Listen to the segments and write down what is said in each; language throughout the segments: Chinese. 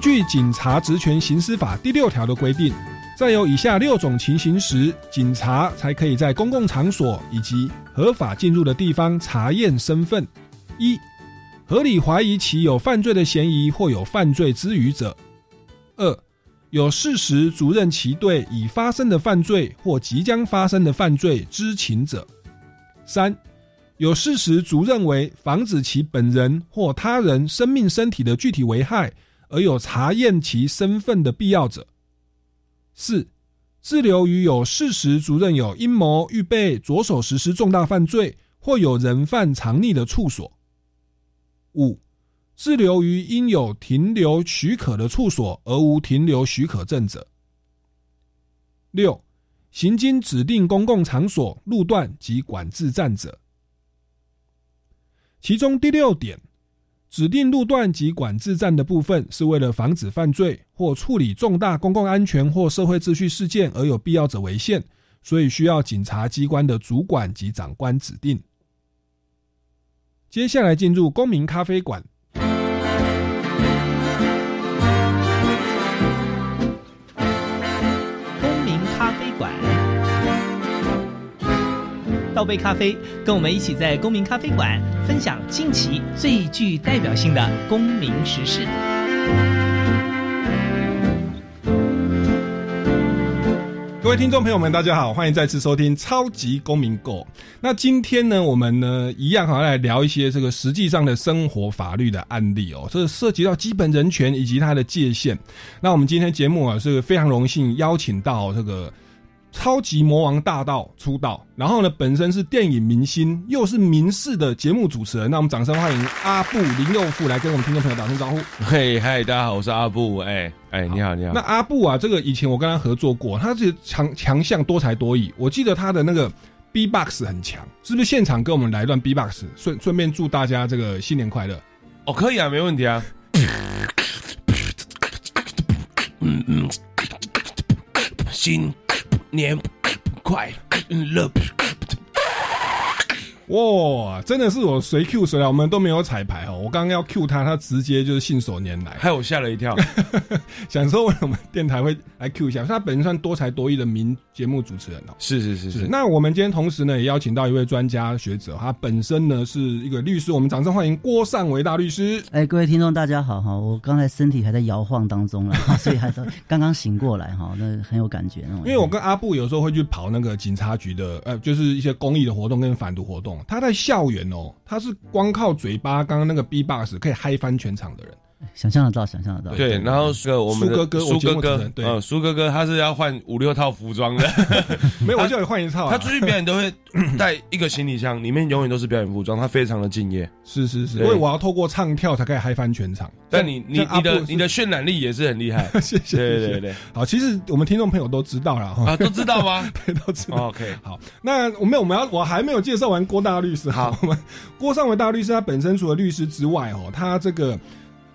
据《警察职权行使法》第六条的规定，在有以下六种情形时，警察才可以在公共场所以及合法进入的地方查验身份：一、合理怀疑其有犯罪的嫌疑或有犯罪之余者；二、有事实足认其对已发生的犯罪或即将发生的犯罪知情者；三、有事实足认为防止其本人或他人生命身体的具体危害。而有查验其身份的必要者。四、滞留于有事实足认有阴谋预备着手实施重大犯罪或有人犯藏匿的处所。五、滞留于应有停留许可的处所而无停留许可证者。六、行经指定公共场所、路段及管制站者。其中第六点。指定路段及管制站的部分，是为了防止犯罪或处理重大公共安全或社会秩序事件而有必要者为限，所以需要警察机关的主管及长官指定。接下来进入公民咖啡馆。倒杯咖啡，跟我们一起在公民咖啡馆分享近期最具代表性的公民时事。各位听众朋友们，大家好，欢迎再次收听超级公民购。那今天呢，我们呢一样好来聊一些这个实际上的生活法律的案例哦，这涉及到基本人权以及它的界限。那我们今天节目啊是非常荣幸邀请到这个。超级魔王大道出道，然后呢，本身是电影明星，又是民视的节目主持人。那我们掌声欢迎阿布林佑富来跟我们听众朋友打声招呼。嘿，嗨，大家好，我是阿布。哎，哎，你好，你好。那阿布啊，这个以前我跟他合作过，他是强强项多才多艺。我记得他的那个 B box 很强，是不是？现场跟我们来一段 B box，顺顺便祝大家这个新年快乐。哦，可以啊，没问题啊。嗯嗯，新。年快乐！哇，真的是我随 Q 谁来，我们都没有彩排哦。我刚刚要 Q 他，他直接就是信手拈来，害我吓了一跳。想说为什么电台会来 Q 一下？他本身算多才多艺的名节目主持人哦。是是是是。那我们今天同时呢，也邀请到一位专家学者，他本身呢是一个律师。我们掌声欢迎郭尚伟大律师。哎，各位听众大家好哈，我刚才身体还在摇晃当中了，所以还是刚刚醒过来哈，那很有感觉。因为我跟阿布有时候会去跑那个警察局的，呃，就是一些公益的活动跟反毒活动。他在校园哦，他是光靠嘴巴，刚刚那个 B box 可以嗨翻全场的人。想象得到，想象得到。对，然后这个我们苏哥哥我苏哥哥对嗯，苏哥哥他是要换五六套服装的，没有，我叫你换一套啊。他出去表演都会 带一个行李箱，里面永远都是表演服装，他非常的敬业。是是是，因为我要透过唱跳才可以嗨翻全场。但你你你的你的渲染力也是很厉害，谢谢，对谢谢对对好，其实我们听众朋友都知道了哈，啊，都知道吗对都知道。？OK，好，那我们我们要我还没有介绍完郭大律师。好，我们郭尚伟大律师他本身除了律师之外，哦，他这个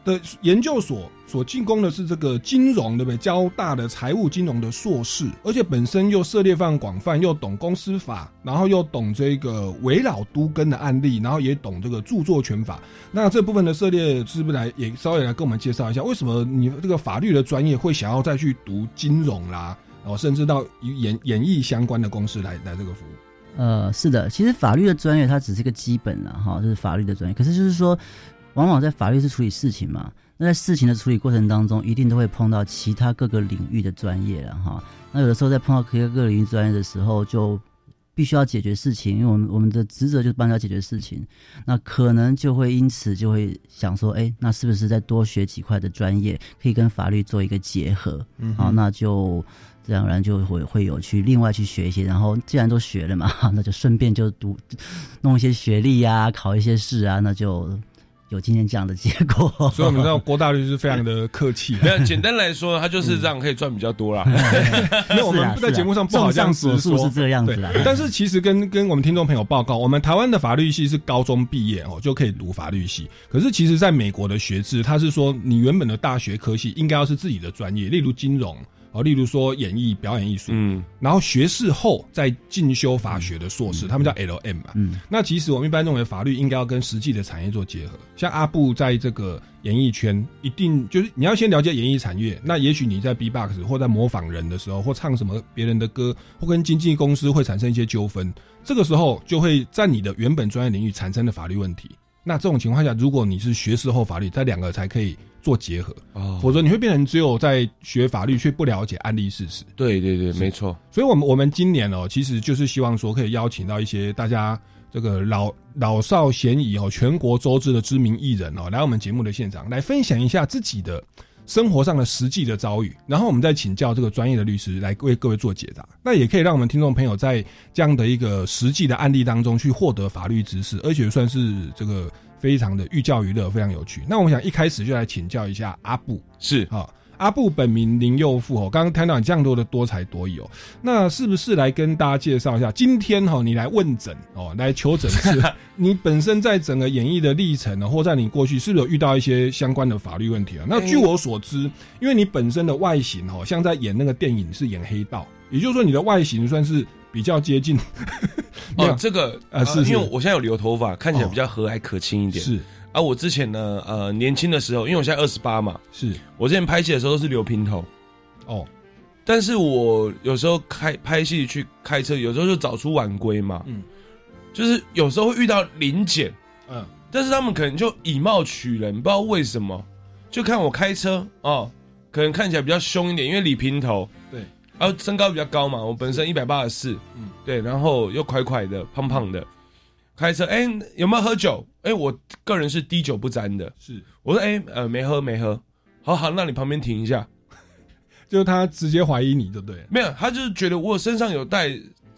的研究所所进攻的是这个金融，对不对？交大的财务金融的硕士，而且本身又涉猎范广泛，又懂公司法，然后又懂这个围绕都根的案例，然后也懂这个著作权法。那这部分的涉猎是不是来也稍微来跟我们介绍一下，为什么你这个法律的专业会想要再去读金融啦？哦，甚至到演演艺相关的公司来来这个服务。呃，是的，其实法律的专业它只是一个基本啦，哈，这是法律的专业。可是就是说，往往在法律是处理事情嘛，那在事情的处理过程当中，一定都会碰到其他各个领域的专业了哈。那有的时候在碰到其他各个领域专业的时候，就必须要解决事情，因为我们我们的职责就是帮他解决事情，那可能就会因此就会想说，哎，那是不是再多学几块的专业，可以跟法律做一个结合？嗯好，那就自然而然就会会有去另外去学一些，然后既然都学了嘛，那就顺便就读弄一些学历啊，考一些试啊，那就有今天这样的结果。所以我们知道郭大律师非常的客气啊，没有，简单来说，他就是这样可以赚比较多啦。因为我们在节目上不好这样子说是。这样子啦。但是其实跟跟我们听众朋友报告，我们台湾的法律系是高中毕业哦就可以读法律系，可是其实在美国的学制，他是说你原本的大学科系应该要是自己的专业，例如金融哦，例如说演艺表演艺术，嗯，然后学士后再进修法学的硕士，他们叫 L M 嘛。嗯，那其实我们一般认为法律应该要跟实际的产业做结合。像阿布在这个演艺圈，一定就是你要先了解演艺产业。那也许你在 B-box 或在模仿人的时候，或唱什么别人的歌，或跟经纪公司会产生一些纠纷，这个时候就会在你的原本专业领域产生的法律问题。那这种情况下，如果你是学士后法律，这两个才可以做结合，哦，否则你会变成只有在学法律却不了解案例事实。对对对，没错。所以，我们我们今年哦，其实就是希望说，可以邀请到一些大家这个老老少咸宜哦，全国周知的知名艺人哦，来我们节目的现场，来分享一下自己的生活上的实际的遭遇，然后我们再请教这个专业的律师来为各位做解答。那也可以让我们听众朋友在这样的一个实际的案例当中去获得法律知识，而且算是这个非常的寓教于乐，非常有趣。那我们想一开始就来请教一下阿布，是好，阿布本名林佑富哦，刚刚谈到你这样多的多才多艺哦，那是不是来跟大家介绍一下？今天哈、哦，你来问诊哦，来求诊是 你本身在整个演艺的历程呢，或在你过去是不是有遇到一些相关的法律问题啊？那据我所知，因为你本身的外形哦，像在演那个电影是演黑道，也就是说你的外形算是比较接近。哦，这个啊是是。因为我现在有留头发，看起来比较和蔼可亲一点。是。啊，我之前呢，呃，年轻的时候，因为我现在二十八嘛，是。我之前拍戏的时候都是留平头，哦。但是我有时候开拍戏去开车，有时候就早出晚归嘛，嗯。就是有时候会遇到临检，嗯。但是他们可能就以貌取人，不知道为什么，就看我开车哦，可能看起来比较凶一点，因为理平头，对，然后身高比较高嘛，我本身一百八十四，嗯。嗯，对，然后又快快的、胖胖的，开车，哎、有没有喝酒？哎、我个人是滴酒不沾的，是，我说，哎、呃，没喝，没喝，好好，那你旁边停一下，就是他直接怀疑你，对不对？没有，他就是觉得我身上有带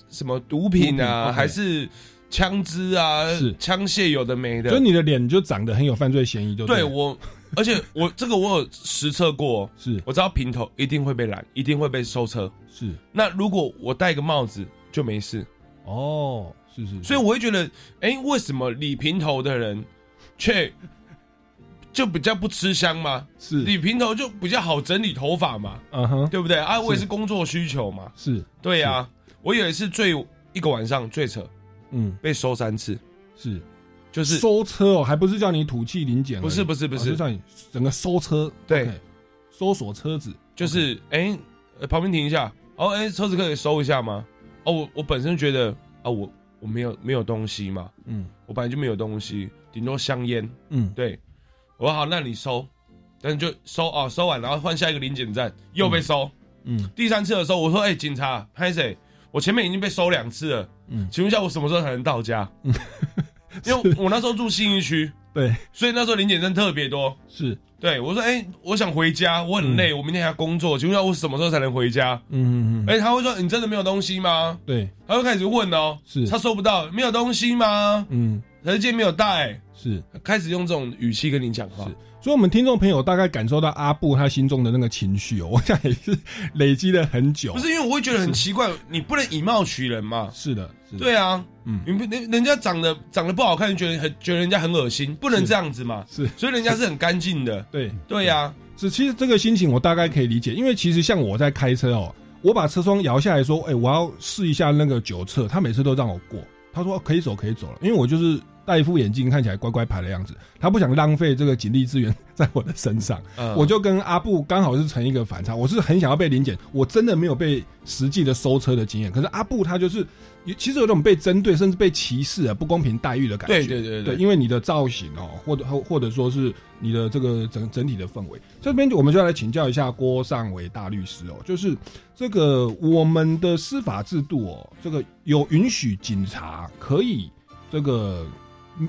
什么毒品啊还是枪支啊，是。枪械有的没的，所以你的脸就长得很有犯罪嫌疑，就了。对我，而且我这个我有实测过，是。我知道平头一定会被拦，一定会被收车。是。那如果我戴个帽子就没事，哦，是是，是。所以我会觉得，哎、为什么理平头的人却就比较不吃香吗？是。理平头就比较好整理头发嘛，嗯哼对不对？啊？我也是。工作需求嘛，是。对呀、我有一次最一个晚上最扯，嗯。被收三次，是就是收车哦，还不是叫你土气临检不是不是不是。哦就叫你整个收车，对。搜索车子。就是哎、呃旁边停一下，哦哎、车子可以收一下吗？哦我我本身觉得啊我我没有没有东西嘛，嗯。我本来就没有东西，顶多香烟。嗯。对，我说好，那你收，但是就收哦，收完然后换下一个临检站又被收。嗯。第三次的时候，我说哎、警察，拍谁？我前面已经被收两次了，嗯，请问一下我什么时候才能到家？因为我那时候住信义区，对，所以那时候零检证特别多。是，对我说，哎、我想回家，我很累，我明天还要工作，请问一下我什么时候才能回家？嗯嗯嗯，哎、他会说你真的没有东西吗？对，他会开始问哦，是他收不到，没有东西吗？嗯可是今天没有带，是。开始用这种语气跟你讲话是。所以，我们听众朋友大概感受到阿布他心中的那个情绪哦，我想也是累积了很久。不是因为我会觉得很奇怪，你不能以貌取人嘛？是的，对啊，嗯。你不人人家长得长得不好看，觉得很觉得人家很恶心，不能这样子嘛。是，所以人家是很干净的。对，对呀、是。其实这个心情我大概可以理解，因为其实像我在开车哦，我把车窗摇下来说，哎、我要试一下那个酒测，他每次都让我过，他说可以走，可以走了，因为我就是戴一副眼镜，看起来乖乖牌的样子，他不想浪费这个警力资源 在我的身上。嗯。我就跟阿布刚好是成一个反差，我是很想要被临检，我真的没有被实际的收车的经验，可是阿布他就是其实有种被针对甚至被歧视啊、不公平待遇的感觉。对对对对，因为你的造型哦，或者或或者说是你的这个整整体的氛围，这边我们就要来请教一下郭尚伟大律师哦，就是这个我们的司法制度哦，这个有允许警察可以这个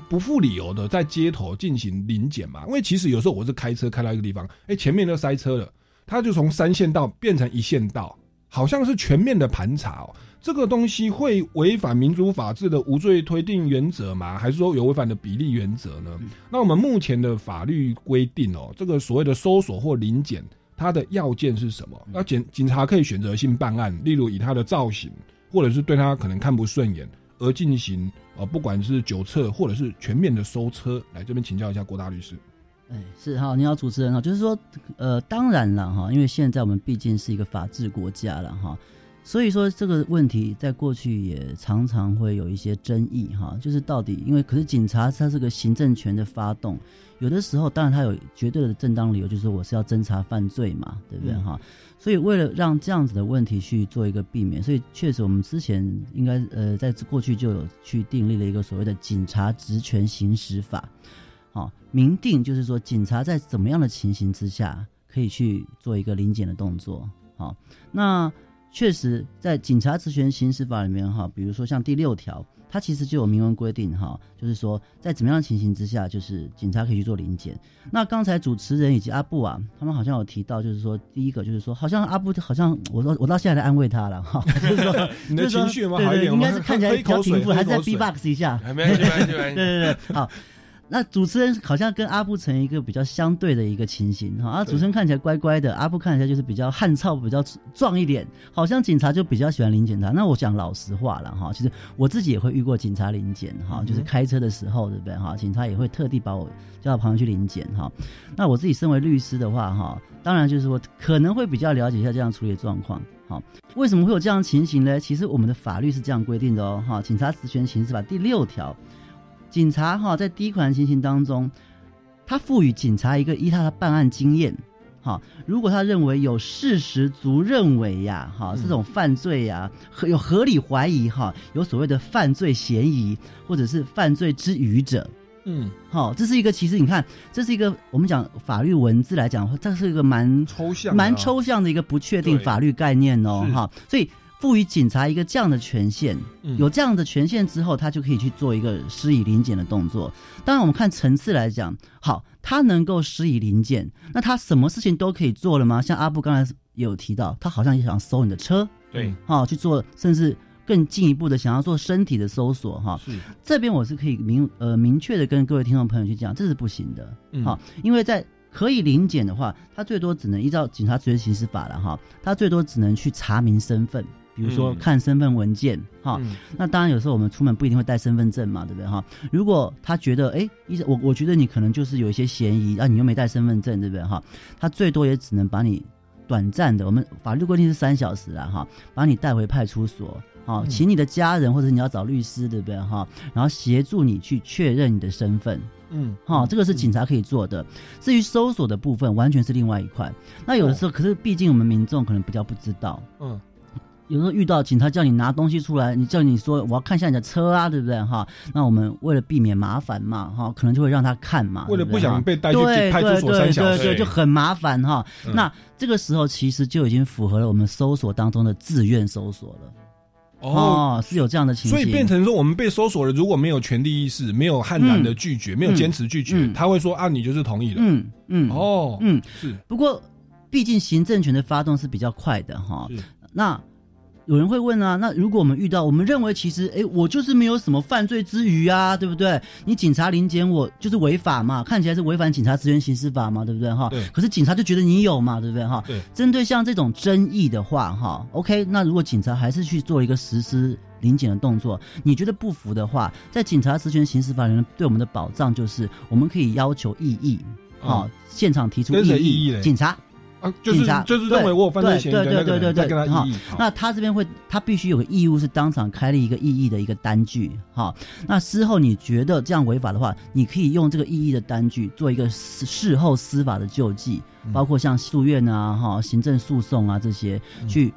不负理由的在街头进行临检嘛？因为其实有时候我是开车开到一个地方，哎，前面都塞车了，他就从三线道变成一线道，好像是全面的盘查哦。这个东西会违反民主法治的无罪推定原则吗？还是说有违反的比例原则呢？那我们目前的法律规定哦，这个所谓的搜索或临检，它的要件是什么？那警警察可以选择性办案，例如以他的造型，或者是对他可能看不顺眼而进行呃，不管是酒测或者是全面的搜车。来这边请教一下郭大律师。哎，是哈，你好，主持人哈，就是说，呃，当然了哈，因为现在我们毕竟是一个法治国家了哈，所以说这个问题在过去也常常会有一些争议哈，就是到底因为可是警察他是个行政权的发动，有的时候当然他有绝对的正当理由，就是说我是要侦查犯罪嘛，对不对哈？所以为了让这样子的问题去做一个避免，所以确实我们之前应该呃在过去就有去订立了一个所谓的警察职权行使法。好，明定就是说，警察在怎么样的情形之下可以去做一个临检的动作。好，那确实在警察职权行使法里面哈，比如说像第六条，它其实就有明文规定哈，就是说在怎么样的情形之下，就是警察可以去做临检。那刚才主持人以及阿布啊，他们好像有提到，就是说第一个就是说，好像阿布好像我到我到现在来安慰他了哈，就是说你的情绪有没有对对好一点？应该是看起来比较平复，还是在喝一口水 B-box 一下。没关系，没关系，没 对。对对，好。那主持人好像跟阿布成一个比较相对的一个情形哈，啊，主持人看起来乖乖的，阿布看起来就是比较悍操、比较壮一点，好像警察就比较喜欢临检他。那我讲老实话了哈，其实我自己也会遇过警察临检哈，就是开车的时候，对不对哈？警察也会特地把我叫到旁边去临检哈。那我自己身为律师的话哈，当然就是说可能会比较了解一下这样处理的状况。好，为什么会有这样的情形呢？其实我们的法律是这样规定的哦，哈，《警察职权行使法》第六条。警察哈在第一款情形当中，他赋予警察一个依他的办案经验，哈，如果他认为有事实足认为呀，哈这种犯罪呀，合有合理怀疑哈，有所谓的犯罪嫌疑或者是犯罪之余者，嗯，好，这是一个其实你看，这是一个我们讲法律文字来讲，这是一个蛮抽象蛮抽象的一个不确定法律概念哦，哈，所以赋予警察一个这样的权限，嗯。有这样的权限之后，他就可以去做一个施以临检的动作。当然，我们看层次来讲，好，他能够施以临检，那他什么事情都可以做了吗？像阿布刚才也有提到，他好像也想搜你的车，对，哈，去做，甚至更进一步的想要做身体的搜索，哈，是。这边我是可以明呃明确的跟各位听众朋友去讲，这是不行的，嗯。好，因为在可以临检的话，他最多只能依照警察职业刑事法了哈，他最多只能去查明身份，比如说嗯看身份文件哈。嗯那当然有时候我们出门不一定会带身份证嘛，对不对哈？如果他觉得哎，依我我觉得你可能就是有一些嫌疑啊，你又没带身份证，对不对哈？他最多也只能把你短暂的，我们法律规定是三小时啊哈，把你带回派出所。好，嗯请你的家人或者你要找律师，对不对哈？然后协助你去确认你的身份，嗯，哈、这个是警察可以做的。至于搜索的部分，完全是另外一块。那有的时候，可是毕竟我们民众可能比较不知道，嗯有时候遇到警察叫你拿东西出来，你叫你说我要看一下你的车啊，对不对？哈？那我们为了避免麻烦嘛，哈，可能就会让他看嘛，为了不想被带去派出所对三小时，对对对，就很麻烦哈。嗯。那这个时候其实就已经符合了我们搜索当中的自愿搜索了。哦，哦，是有这样的情形，所以变成说我们被搜索了，如果没有权利意识，没有悍然的拒绝，没有坚持拒绝，嗯。他会说啊，你就是同意了。嗯嗯。哦，嗯，是。不过毕竟行政权的发动是比较快的哈，那。有人会问啊，那如果我们遇到，我们认为其实，哎，我就是没有什么犯罪之余啊，对不对？你警察临检我就是违法嘛，看起来是违反警察职权行使法嘛，对不对哈？对可是警察就觉得你有嘛，对不对哈？对。针对像这种争议的话，哈，OK，那如果警察还是去做一个实施临检的动作，你觉得不服的话，在警察职权行使法里面对我们的保障就是，我们可以要求异议，啊、嗯现场提出异议警察。啊，就是就是认为我有犯罪嫌疑跟他好异议。好那他这边会，他必须有个义务是当场开立一个异议的一个单据，哈。那事后你觉得这样违法的话，你可以用这个异议的单据做一个事事后司法的救济，嗯包括像诉愿啊、哈行政诉讼啊这些，嗯去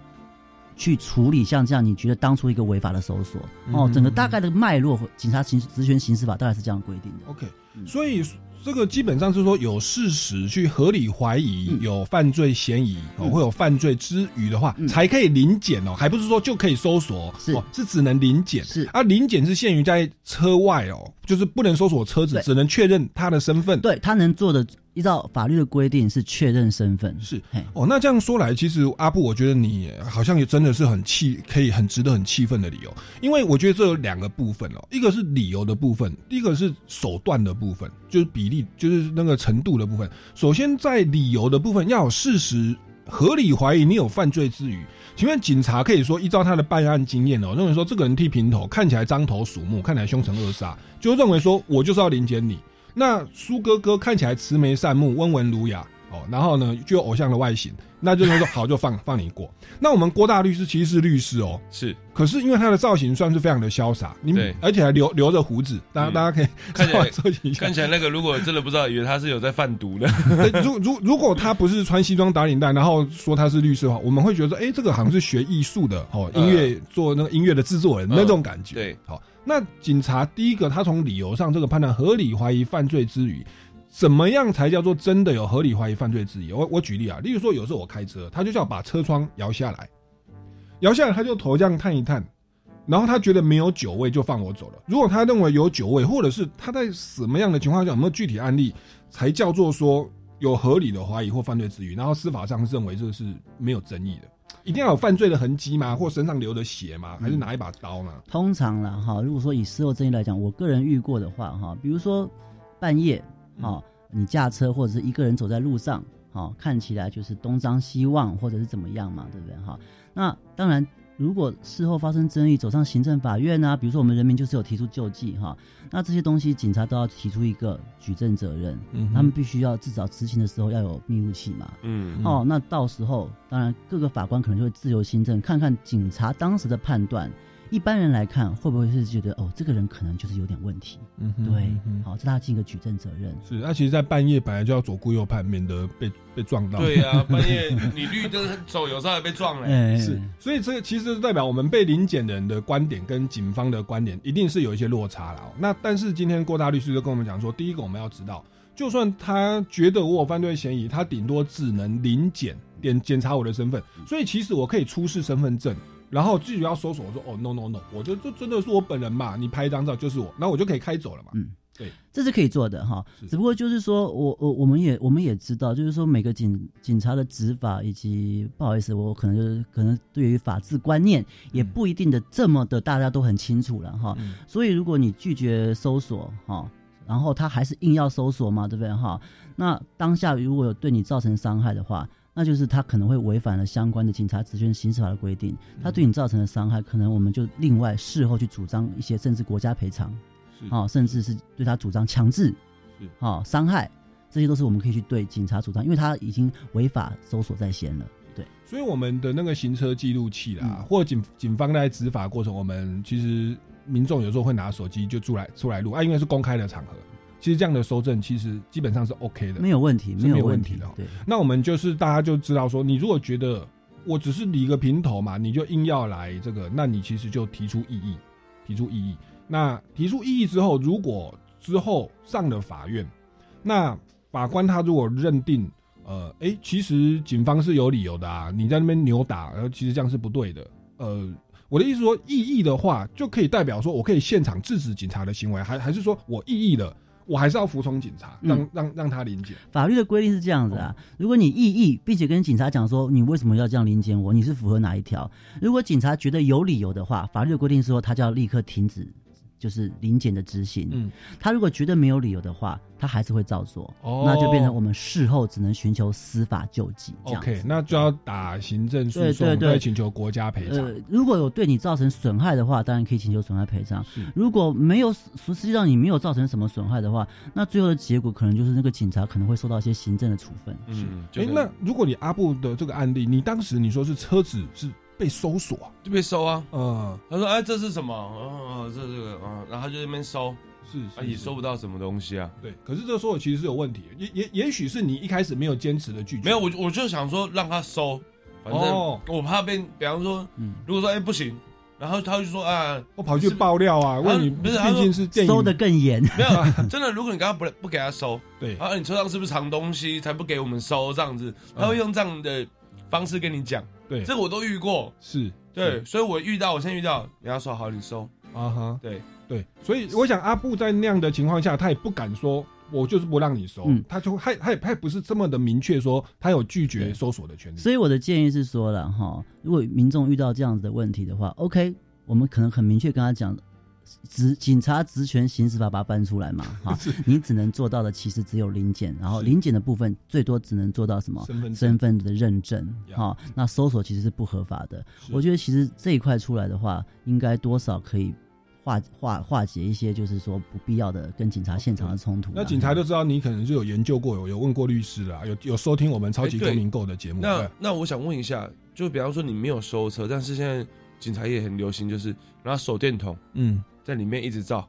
去处理像这样你觉得当初一个违法的搜索哦，嗯整个大概的脉络，警察刑职权刑事法大概是这样规定的。OK，嗯所以这个基本上是说有事实去合理怀疑嗯。有犯罪嫌疑哦，嗯会有犯罪之余的话，嗯。才可以临检哦，还不是说就可以搜索，是。哦，是只能临检。是。啊，临检是限于在车外哦，就是不能搜索车子，只能确认他的身份。对他能做的，依照法律的规定是确认身份。是。嘿，哦，那这样说来，其实阿布，我觉得你好像也真的是很气，可以很值得很气愤的理由，因为我觉得这有两个部分哦，一个是理由的部分，第一个是手段的部部分，就是比例，就是那个程度的部分。首先在理由的部分要有事实合理怀疑你有犯罪之余，请问警察可以说依照他的办案经验哦，认为说这个人剃平头，看起来獐头鼠目，看起来凶神恶煞，就认为说我就是要临检你。那苏哥哥看起来慈眉善目、温文儒雅哦，然后呢就有偶像的外形，那就是说好就放放你过。那我们郭大律师其实是律师哦，是。可是因为他的造型算是非常的潇洒，你对。而且还留留着胡子，大家、嗯。大家可以看起来稍微搜集一下。看。起来那个如果真的不知道，以为他是有在贩毒的，对如如如果他不是穿西装打领带，然后说他是律师的话，我们会觉得说，哎、这个好像是学艺术的哦，嗯。音乐做那个音乐的制作人、嗯。那种感觉。对，好，那警察第一个，他从理由上这个判断合理怀疑犯罪之余，怎么样才叫做真的有合理怀疑犯罪之疑？我我举例啊，例如说有时候我开车，他就叫把车窗摇下来，摇下来他就头这样探一探。然后他觉得没有酒味就放我走了。如果他认为有酒味，或者是他在什么样的情况下有没有具体案例，才叫做说有合理的怀疑或犯罪之余，然后司法上认为这个是没有争议的，一定要有犯罪的痕迹吗？或身上流的血吗？还是拿一把刀呢？通常啦，哈，如果说以事后争议来讲，我个人遇过的话，哈，比如说半夜，哈，你驾车或者是一个人走在路上，哈，看起来就是东张西望或者是怎么样嘛，对不对？哈，那当然，如果事后发生争议，走上行政法院啊，比如说我们人民就是有提出救济，哈，那这些东西警察都要提出一个举证责任，嗯他们必须要至少执行的时候要有密录器嘛，嗯嗯哦，那到时候当然各个法官可能就会自由新政，看看警察当时的判断。一般人来看，会不会是觉得哦，这个人可能就是有点问题？嗯哼对好，这他尽一个举证责任。是，那其实，在半夜本来就要左顾右盼，免得被被撞到。对啊、半夜你绿灯走，有时候还被撞嘞。哎，是，所以这个其实代表我们被临检人的观点跟警方的观点一定是有一些落差了、哦。那但是今天郭大律师就跟我们讲说，第一个我们要知道，就算他觉得我有犯罪嫌疑，他顶多只能临检点检查我的身份，所以其实我可以出示身份证。然后至于要搜索，我说哦 no no no，我就就真的是我本人嘛，你拍一张照就是我，那我就可以开走了嘛。嗯，对，这是可以做的哈。只不过就是说我我我们也我们也知道，就是说每个警警察的执法以及不好意思，我可能就是可能对于法治观念也不一定的这么的大家都很清楚了哈。嗯所以如果你拒绝搜索哈，然后他还是硬要搜索嘛，对不对哈？那当下如果有对你造成伤害的话，那就是他可能会违反了相关的警察职权刑事法的规定，他对你造成的伤害，可能我们就另外事后去主张一些甚至国家赔偿，是。啊、甚至是对他主张强制是，啊、伤害，这些都是我们可以去对警察主张，因为他已经违法搜索在先了。对，所以我们的那个行车记录器啦，嗯。或警警方在执法过程，我们其实民众有时候会拿手机就出来出来录啊，因为是公开的场合，其实这样的收证其实基本上是 OK 的，没有问题，是没有有问问题的哦对，那我们就是大家就知道说，你如果觉得我只是理个平头嘛，你就硬要来这个，那你其实就提出异议，提出异议。那提出异议之后，如果之后上了法院，那法官他如果认定，呃，诶，其实警方是有理由的啊，你在那边扭打，然后其实这样是不对的，呃。我的意思说，异议的话，就可以代表说我可以现场制止警察的行为，还还是说我异议了，我还是要服从警察，让、嗯让让他临检。法律的规定是这样子啊，如果你异议，并且跟警察讲说你为什么要这样临检我，你是符合哪一条？如果警察觉得有理由的话，法律的规定是说他就要立刻停止，就是临检的执行。嗯，他如果觉得没有理由的话，他还是会照做，哦那就变成我们事后只能寻求司法救济这样子。OK，那就要打行政诉讼，对对对再请求国家赔偿。呃，如果有对你造成损害的话，当然可以请求损害赔偿。是如果没有，实际上你没有造成什么损害的话，那最后的结果可能就是那个警察可能会受到一些行政的处分。嗯，哎、就那如果你阿布的这个案例，你当时你说是车子是被搜索。啊，就被搜啊。嗯，他说：“哎，这是什么？哦，这这个嗯，然后他就在那边搜，是啊，也搜不到什么东西啊。对，可是这搜索其实是有问题的，也也也许是你一开始没有坚持的拒绝，没有，我我就想说让他搜，反正哦。我怕被，比方说，嗯，如果说哎不行，然后他就说啊，我跑去爆料啊，问你，不是他说竟是电影。收的更严。没有，真的，如果你刚刚不不给他收，对，啊，你车上是不是藏东西才不给我们收？这样子，他会用这样的方式跟你讲，对，这个我都遇过，是，对，所以我遇到，我先遇到，你要说好，你收，啊哈，对，对，所以我想阿布在那样的情况下，他也不敢说。我就是不让你收，嗯。他就他他也他也不是这么的明确说他有拒绝搜索的权利。所以我的建议是说了哈，如果民众遇到这样子的问题的话，OK，我们可能很明确跟他讲，职警察职权行使法把它搬出来嘛，哈，你只能做到的其实只有临检，然后临检的部分最多只能做到什么？身份证。身份的认证，呀哈，那搜索其实是不合法的。我觉得其实这一块出来的话，应该多少可以化化化解一些，就是说不必要的跟警察现场的冲突啊。那警察就知道你可能就有研究过，有有问过律师啦，有有收听我们超级公民购的节目。那那我想问一下，就比方说你没有收车，但是现在警察也很流行，就是拿手电筒嗯在里面一直照，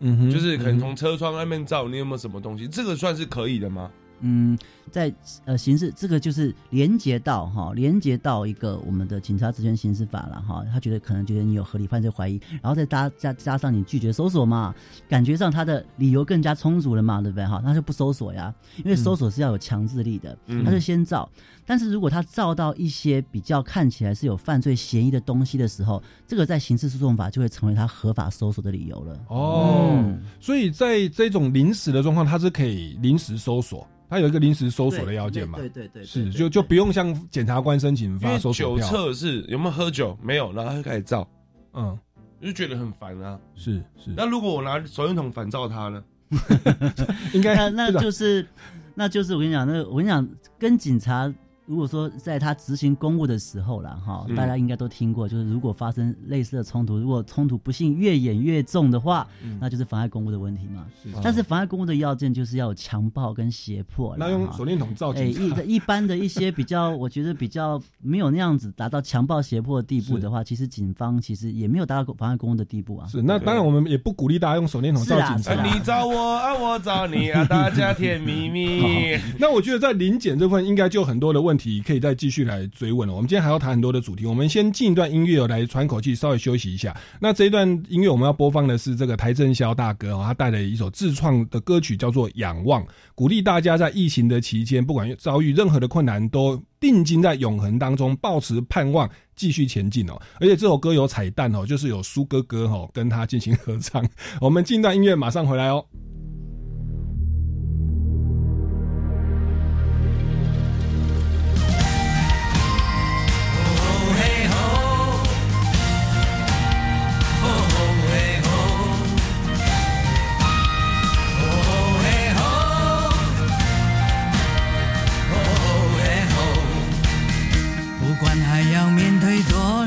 嗯哼，就是可能嗯从车窗外面照，你有没有什么东西？这个算是可以的吗？嗯，在呃刑事这个就是连接到哈，连接到一个我们的警察职权刑事法了哈，他觉得可能觉得你有合理犯罪怀疑，然后再加加加上你拒绝搜索嘛，感觉上他的理由更加充足了嘛，对不对哈？他就不搜索呀，因为搜索是要有强制力的，嗯他就先照。但是如果他照到一些比较看起来是有犯罪嫌疑的东西的时候，这个在刑事诉讼法就会成为他合法搜索的理由了。哦，嗯所以在这种临时的状况，他是可以临时搜索，他有一个临时搜索的要件嘛？对对对，对是，就就不用向检察官申请发搜索酒。测是有没有喝酒？没有，然后他就开始照，嗯，就觉得很烦啊。是是，那如果我拿手电筒反照他呢？应该那那就是，那就是我跟你讲，那我跟你讲，跟警察如果说在他执行公务的时候了，哈、嗯。大家应该都听过，就是如果发生类似的冲突，如果冲突不幸越演越重的话，嗯。那就是妨碍公务的问题嘛。是。但是妨碍公务的要件就是要有强暴跟胁迫，那用手电筒照哎，警察，一一般的一些比较，我觉得比较没有那样子达到强暴胁迫的地步的话，其实警方其实也没有达到妨碍公务的地步啊。是那当然我们也不鼓励大家用手电筒照警察。你找我啊，我找你啊，大家甜蜜蜜。那我觉得在临检这部分应该就有很多的问题可以再继续来追问了。我们今天还要谈很多的主题，我们先进一段音乐来喘口气，稍微休息一下。那这一段音乐我们要播放的是这个台正宵大哥哦，他带了一首自创的歌曲叫做《仰望》，鼓励大家在疫情的期间，不管遭遇任何的困难，都定睛在永恒当中，抱持盼望，继续前进哦。而且这首歌有彩蛋哦，就是有苏哥哥哦跟他进行合唱。我们进段音乐，马上回来哦。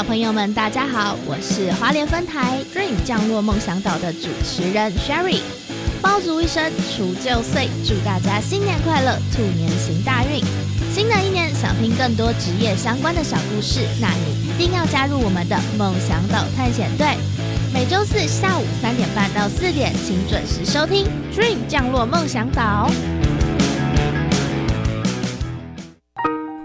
小朋友们，大家好，我是花莲分台 Dream 降落梦想岛的主持人 Sherry。爆竹一声除旧岁，祝大家新年快乐，兔年行大运。新的一年，想听更多职业相关的小故事，那你一定要加入我们的梦想岛探险队。每周四下午三点半到四点，请准时收听 Dream 降落梦想岛。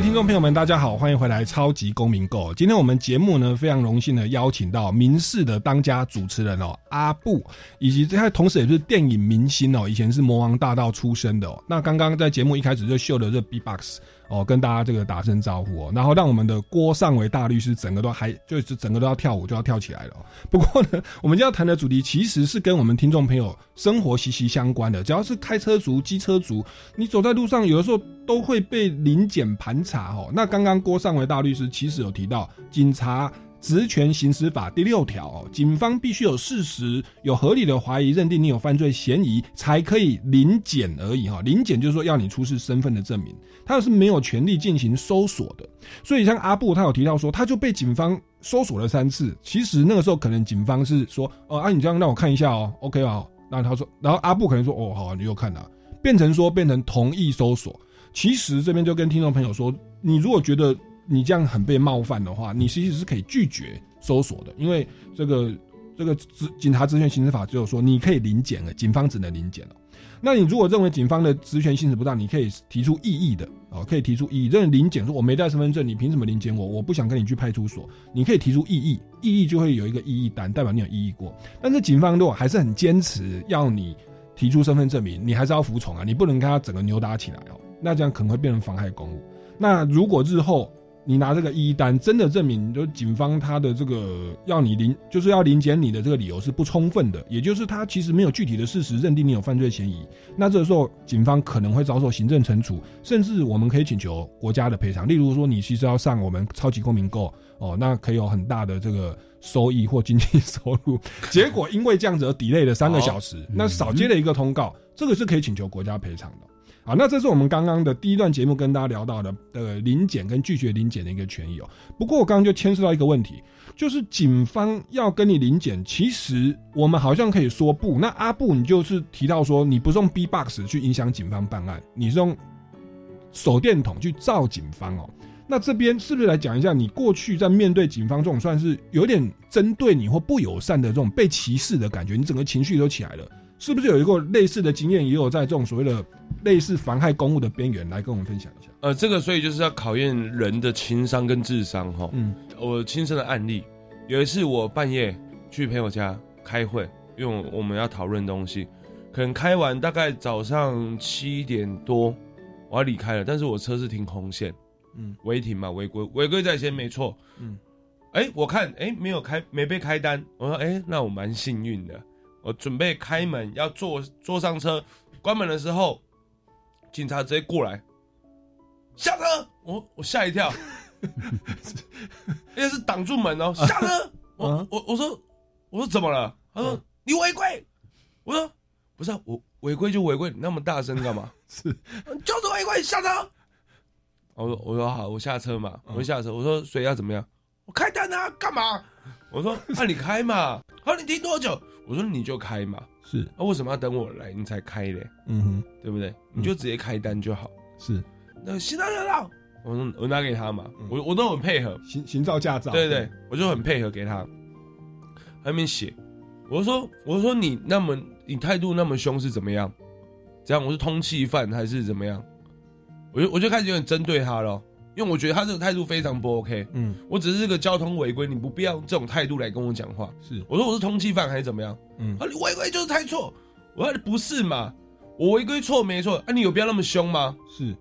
听众朋友们，大家好，欢迎回来《超级公民购》。今天我们节目呢，非常荣幸的邀请到民事的当家主持人哦，阿布，以及他同时也是电影明星哦，以前是《魔王大道》出身的哦。那刚刚在节目一开始就秀的这 B-box 哦，跟大家这个打声招呼哦，然后让我们的郭尚伟大律师整个都还就是整个都要跳舞，就要跳起来了、不过呢，我们今天要谈的主题其实是跟我们听众朋友生活息息相关的，只要是开车族、机车族，你走在路上，有的时候都会被临检盘查哦。那刚刚郭尚伟大律师其实有提到，警察职权行使法第六条哦，警方必须有事实、有合理的怀疑，认定你有犯罪嫌疑，才可以临检而已哈。临检就是说要你出示身份的证明，他是没有权利进行搜索的。所以像阿布他有提到说，他就被警方搜索了三次。其实那个时候可能警方是说，哦啊，你这样让我看一下哦，OK 啊。那他说，然后阿布可能说，哦好、啊，你又看了、变成说变成同意搜索。其实这边就跟听众朋友说，你如果觉得你这样很被冒犯的话，你其实是可以拒绝搜索的，因为这个这个职警察职权行使法只有说你可以临检了，警方只能临检了。那你如果认为警方的职权行使不当，你可以提出异议的哦，可以提出异议。认为临检说我没带身份证，你凭什么临检我？我不想跟你去派出所，你可以提出异议，异议就会有一个异议单，代表你有异议过。但是警方如果还是很坚持要你提出身份证明，你还是要服从啊，你不能跟他整个扭打起来哦，那这样可能会变成妨害公务。那如果日后你拿这个一单真的证明，就警方他的这个要你临，就是要临检你的这个理由是不充分的，也就是他其实没有具体的事实认定你有犯罪嫌疑，那这个时候警方可能会遭受行政惩处，甚至我们可以请求国家的赔偿。例如说，你其实要上我们超级公民购哦，那可以有很大的这个收益或经济收入，结果因为这样子而 delay 了三个小时，那少接了一个通告，这个是可以请求国家赔偿的。好，那这是我们刚刚的第一段节目跟大家聊到的呃临检跟拒绝临检的一个权益哦。不过我刚刚就牵涉到一个问题，就是警方要跟你临检，其实我们好像可以说不。那阿布你就是提到说你不是用 B box 去影响警方办案，你是用手电筒去照警方哦。那这边是不是来讲一下，你过去在面对警方这种算是有点针对你或不友善的这种被歧视的感觉，你整个情绪都起来了？是不是有一个类似的经验，也有在这种所谓的类似妨害公务的边缘来跟我们分享一下？呃，这个所以就是要考验人的情商跟智商哈。嗯，我亲身的案例，有一次我半夜去朋友家开会，因为我们要讨论东西，可能开完大概早上七点多，我要离开了，但是我车是停红线，嗯，违停嘛，违规违规在先，没错，嗯，哎、我看哎、没有开没被开单，我说哎、那我蛮幸运的，我准备开门要坐坐上车，关门的时候，警察直接过来，下车，我我吓一跳，因为是挡住门哦，下车，我我我说我说怎么了？他说你违规，我说不是啊，我违规就违规，你那么大声干嘛？是就是违规，下车。我说我说好，我下车嘛，我就下车。我说水要怎么样？我开单啊，干嘛？我说那你开嘛。他说你停多久？我说你就开嘛。是那为什么要等我来你才开嘞？嗯哼，对不对？你就直接开单就好。是那个行照驾照，我说我拿给他嘛，我我都很配合。行行照驾照，对对，我就很配合给他，那边写。我说我说你那么你态度那么凶是怎么样？这样我是通缉犯还是怎么样？我就我就开始有点针对他了，因为我觉得他这个态度非常不 OK。嗯，我只是个交通违规，你不必要用这种态度来跟我讲话。是，我说我是通缉犯还是怎么样？嗯，啊，你违规就是太错。我说不是嘛，我违规错没错，啊，你有必要那么凶吗？是，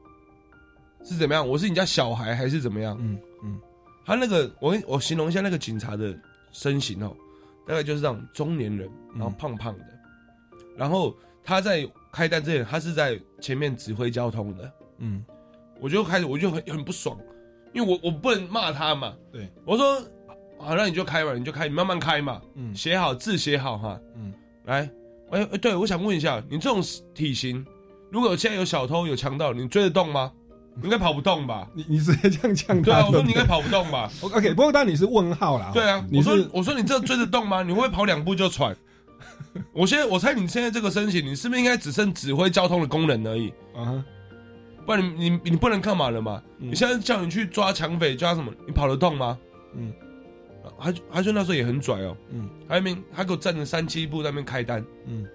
是怎么样？我是你家小孩还是怎么样？嗯嗯，他那个我我形容一下那个警察的身形哦，大概就是这种中年人，然后胖胖的，然后他在开单之前，他是在前面指挥交通的。嗯，我就开始我就很很不爽，因为我我不能骂他嘛。对，我说好，那你就开吧，你就开，你慢慢开嘛。嗯，写好字写好哈。嗯，来，哎、哎对，我想问一下，你这种体型，如果现在有小偷有强盗，你追得动吗？你应该跑不动吧？你你直接这样呛他？对啊，我说你应该跑不动吧？OK，不过当然你是问号啦。对啊，我说我说你这追得动吗？你会不会跑两步就喘？我现在我猜你现在这个身形，你是不是应该只剩指挥交通的功能而已？啊哈，不然你你你不能干嘛了嘛？嗯。你现在叫你去抓抢匪抓什么？你跑得动吗？嗯，他就他就那时候也很拽哦，嗯，他那边他给我站着三七步在那边开单，嗯，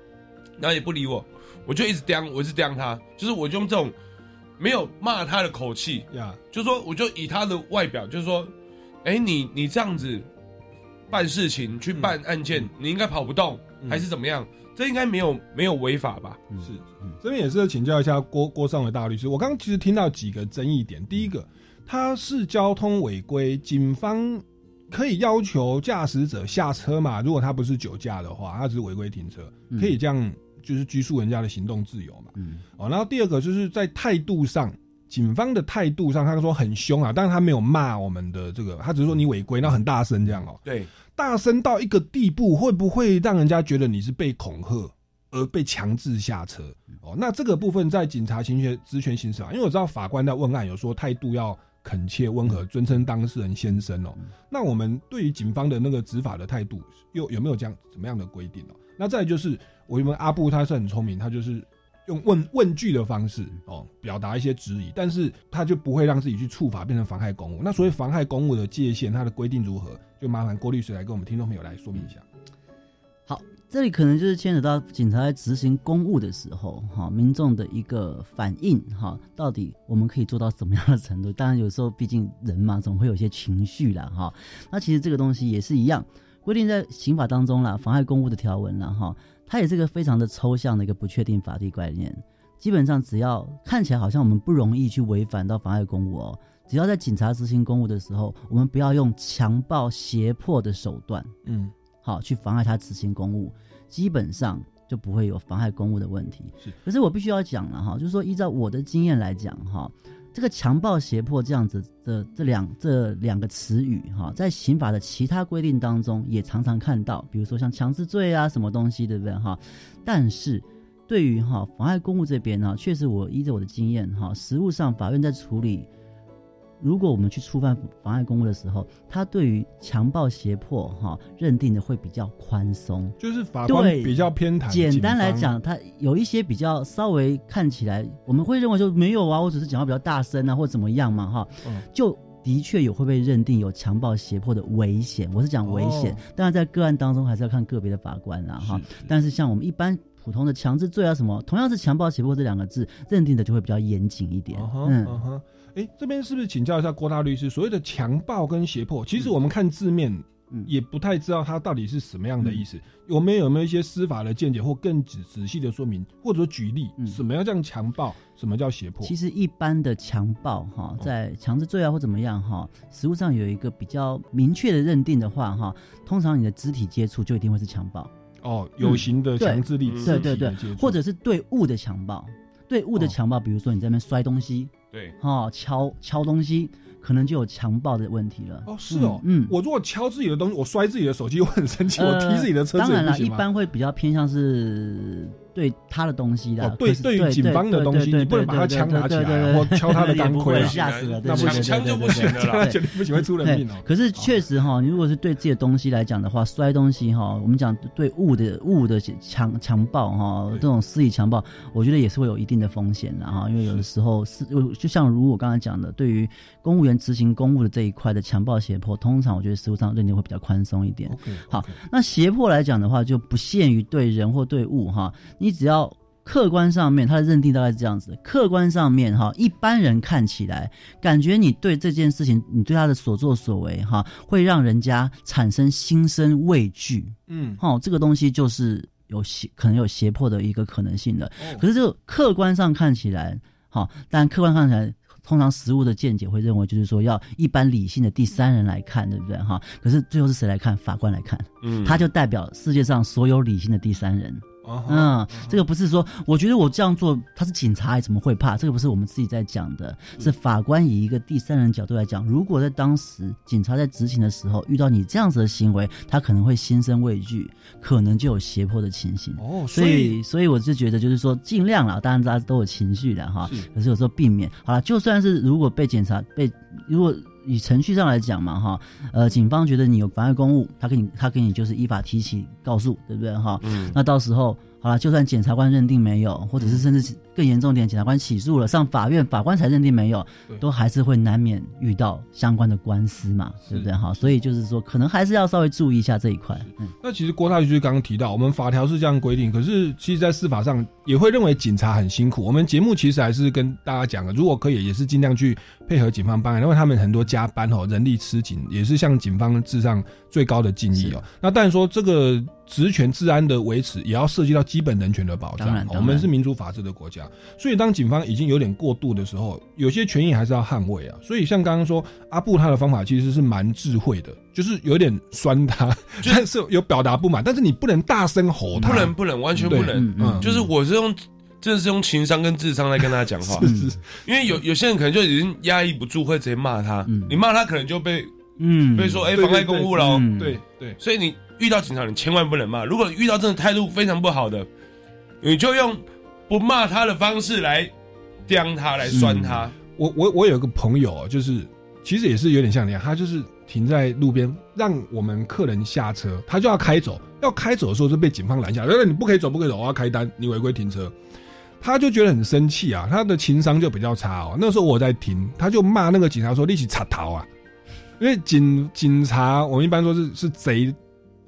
然后也不理我，我就一直刁，我一直刁他，就是我就用这种没有骂他的口气，呀，就说我就以他的外表，就是说，哎，你你这样子办事情去办案件，你应该跑不动，嗯。还是怎么样？这应该没有没有违法吧？是，这边也是请教一下郭郭尚伟大律师。我刚刚其实听到几个争议点，第一个，他是交通违规，警方可以要求驾驶者下车嘛？如果他不是酒驾的话，他只是违规停车，嗯可以这样就是拘束人家的行动自由嘛？嗯，哦，然后第二个就是在态度上，警方的态度上，他说很凶啊，但是他没有骂我们的这个，他只是说你违规，那很大声这样哦。对，大声到一个地步，会不会让人家觉得你是被恐吓而被强制下车？哦，那这个部分在警察行权职权行使啊，因为我知道法官在问案有说态度要恳切温和，尊称当事人先生哦。那我们对于警方的那个执法的态度，又有没有这样怎么样的规定哦？那再就是，我们阿布他是很聪明，他就是用问问句的方式哦，表达一些质疑，但是他就不会让自己去触法变成妨害公务。那所以妨害公务的界限，它的规定如何？就麻烦郭律师来跟我们听众朋友来说明一下。好，这里可能就是牵扯到警察在执行公务的时候，哈，民众的一个反应，哈，到底我们可以做到什么样的程度？当然，有时候毕竟人嘛，总会有些情绪啦，哈。那其实这个东西也是一样，规定在刑法当中啦，妨害公务的条文啦，哈，它也是个非常的抽象的一个不确定法律概念。基本上只要看起来好像我们不容易去违反到妨碍公务哦，只要在警察执行公务的时候，我们不要用强暴、胁迫的手段，嗯，好去妨碍他执行公务，基本上就不会有妨碍公务的问题。是，可是我必须要讲了哈，就是说依照我的经验来讲哈，这个强暴、胁迫这样子的这两这两个词语哈，在刑法的其他规定当中也常常看到，比如说像强制罪啊什么东西，对不对哈？但是对于哈妨碍公务这边呢，确实我依着我的经验哈，实务上法院在处理。如果我们去触犯妨碍公务的时候，他对于强暴胁迫哈认定的会比较宽松，就是法官比较偏袒。简单来，讲，他有一些比较稍微看起来，我们会认为说没有啊，我只是讲话比较大声啊，或怎么样嘛哈，嗯就的确有会被认定有强暴胁迫的危险。我是讲危险哦，当然在个案当中还是要看个别的法官啦哈。是但是像我们一般普通的强制罪啊什么，同样是强暴胁迫这两个字，认定的就会比较严谨一点。嗯哎，这边是不是请教一下郭大律师？所谓的强暴跟胁迫，其实我们看字面，嗯也不太知道它到底是什么样的意思。我们有没有一些司法的见解或更仔仔细的说明，或者说举例，什么样叫强暴，什么叫胁迫？嗯其实一般的强暴哈，在强制罪啊或怎么样哈，实务上有一个比较明确的认定的话哈，通常你的肢体接触就一定会是强暴。哦，有形的强制力，对对对，或者是对物的强暴，对物的强暴，比如说你在那边摔东西，对，哦，敲敲东西。可能就有强暴的问题了。哦，是哦，嗯，我如果敲自己的东西，我摔自己的手机，我很生气，我踢自己的车子，当然了，一般会比较偏向是。对他的东西的，对对于警方的东西，你不能把他枪拿起来，或敲他的钢盔，吓死了，那不行，枪就不行了，绝对不行，会出人命哦。可是确实哈，你如果是对自己的东西来讲的话，摔东西哈，我们讲对物的物的强强暴哈，这种肆意强暴，我觉得也是会有一定的风险的哈，因为有的时候是就像如我刚才讲的，对于公务员执行公务的这一块的强暴胁迫，通常我觉得实务上认定会比较宽松一点。好，那胁迫来讲的话，就不限于对人或对物哈，你只要。客观上面，他的认定大概是这样子：客观上面，哈，一般人看起来，感觉你对这件事情，你对他的所作所为，哈，会让人家产生心生畏惧。嗯，哈，这个东西就是有胁，可能有胁迫的一个可能性的。可是，就客观上看起来，哈，但客观看起来，通常实物的见解会认为，就是说要一般理性的第三人来看，对不对？哈，可是最后是谁来看？法官来看，嗯，他就代表世界上所有理性的第三人。嗯，这个不是说，我觉得我这样做，他是警察，怎么会怕？这个不是我们自己在讲的，是法官以一个第三人角度来讲。如果在当时警察在执行的时候遇到你这样子的行为，他可能会心生畏惧，可能就有胁迫的情形。哦，所以，所以我就觉得，就是说尽量了。当然，大家都有情绪的哈，可是有时候避免好了。就算是如果被检查被，如果以程序上来讲嘛哈，呃，警方觉得你有妨碍公务，他给你他给你就是依法提起告诉，对不对哈？嗯，那到时候。好了，就算检察官认定没有，或者是甚至更严重点，检察官起诉了，上法院，法官才认定没有，都还是会难免遇到相关的官司嘛，对不对？哈，所以就是说，可能还是要稍微注意一下这一块。嗯那其实郭大律师刚刚提到，我们法条是这样规定，可是其实，在司法上也会认为警察很辛苦。我们节目其实还是跟大家讲的，如果可以，也是尽量去配合警方办案，因为他们很多加班哦，人力吃紧，也是向警方致上最高的敬意哦。那但说这个。职权治安的维持，也要涉及到基本人权的保障。我们是民主法治的国家，所以当警方已经有点过度的时候，有些权益还是要捍卫啊。所以像刚刚说阿布他的方法其实是蛮智慧的，就是有点酸他，但是有表达不满，但是你不能大声吼他，不能不能完全不能。嗯，就是我是用真的是用情商跟智商来跟他讲话，是是因为有有些人可能就已经压抑不住，会直接骂他。你骂他可能就被嗯被说哎妨碍公务了。对对，所以你。遇到警察，你千万不能骂。如果遇到真的态度非常不好的，你就用不骂他的方式来刁他，来酸他。我我我有一个朋友，就是其实也是有点像你，他就是停在路边，让我们客人下车，他就要开走。要开走的时候就被警方拦下，来，你不可以走，不可以走，我要开单，你违规停车。他就觉得很生气啊，他的情商就比较差哦。那时候我在停，他就骂那个警察说：“立即插逃啊！”因为警警察，我们一般说是是贼。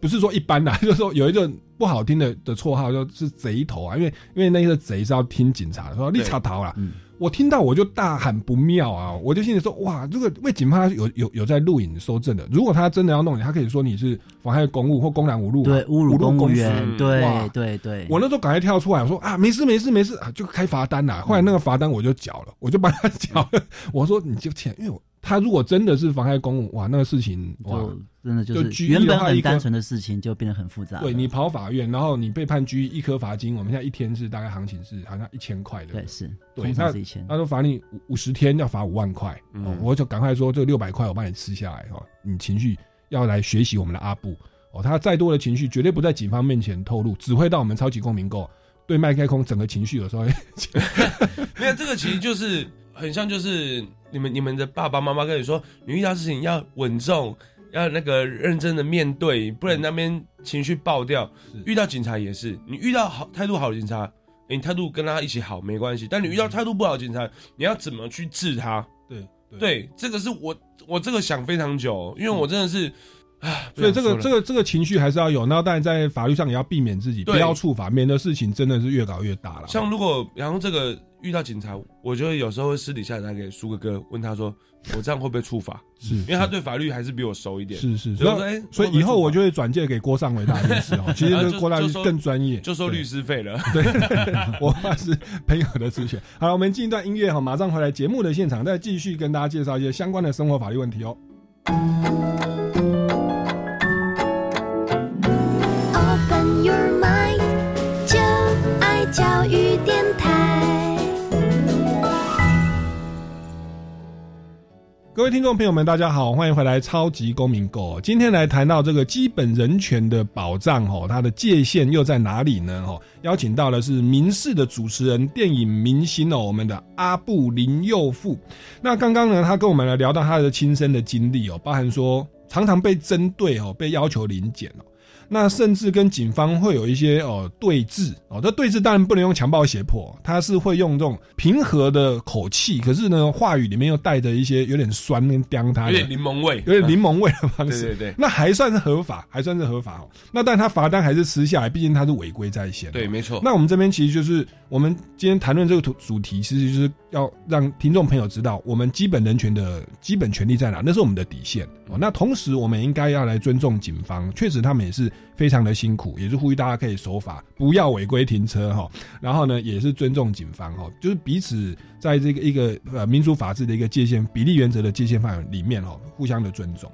不是说一般的，就是说有一个不好听的的绰号，就是贼头啊。因为因为那个贼是要听警察的，说立查逃了。我听到我就大喊不妙啊！我就心里说哇，这个为警方有有有在录影收证的。如果他真的要弄你，他可以说你是妨害公务或公然侮辱，对侮辱公务员，对对对。我那时候赶快跳出来，我说啊，没事没事没事啊，就开罚单了。后来那个罚单我就缴了，我就帮他缴了。我说你就欠，因为我。他如果真的是妨害公务，哇，那个事情哇真的就是原本很单纯的事情，就变得很复杂。对你跑法院，然后你被判拘一颗罚金，我们现在一天是大概行情是好像一千块的。对，是，对，那他说罚你五五十天要罚五万块，哦，我就赶快说这六百块我帮你吃下来哈，你情绪要来学习我们的阿布哦，他再多的情绪绝对不在警方面前透露，只会到我们超级公民购对麦开空整个情绪有时候。没有这个其实就是很像就是。你们你们的爸爸妈妈跟你说，你遇到事情要稳重，要那个认真的面对，不然那边情绪爆掉。遇到警察也是，你遇到好态度好的警察，你态度跟他一起好没关系。但你遇到态度不好的警察，你要怎么去治他？对对，这个是我我这个想非常久，因为我真的是。所以这个这个这个情绪还是要有，那当然在法律上也要避免自己不要触法，免得事情真的是越搞越大了。像如果然后这个遇到警察，我觉得有时候会私底下打给苏哥哥，问他说：“我这样会不会触法？”是，因为他对法律还是比我熟一点。是是，所以所以以后我就会转介给郭尚伟大律师哦。其实 郭大律师更专业，就收律师费了。对，我是朋友的咨询。好了，我们进一段音乐哈，马上回来节目的现场，再继续跟大家介绍一些相关的生活法律问题哦。各位听众朋友们，大家好，欢迎回来《超级公民购》。今天来谈到这个基本人权的保障，哦，它的界限又在哪里呢？哦，邀请到的是民视的主持人、电影明星哦，我们的阿布林佑富。那刚刚呢，他跟我们来聊到他的亲身的经历哦，包含说常常被针对哦，被要求临检哦。那甚至跟警方会有一些哦对峙。哦，这对峙当然不能用强暴胁迫，他是会用这种平和的口气，可是呢话语里面又带着一些有点酸跟刁他，有点柠檬味，有点柠檬味的方式，对对对，那还算是合法，还算是合法哦。那但他罚单还是吃下来，毕竟他是违规在先，对，没错。那我们这边其实就是我们今天谈论这个主主题，其实就是要让听众朋友知道，我们基本人权的基本权利在哪，那是我们的底线哦。那同时我们应该要来尊重警方，确实他们也是。非常的辛苦，也是呼吁大家可以守法，不要违规停车哈。然后呢，也是尊重警方哈，就是彼此在这个一个呃民主法治的一个界限比例原则的界限范围里面哈，互相的尊重。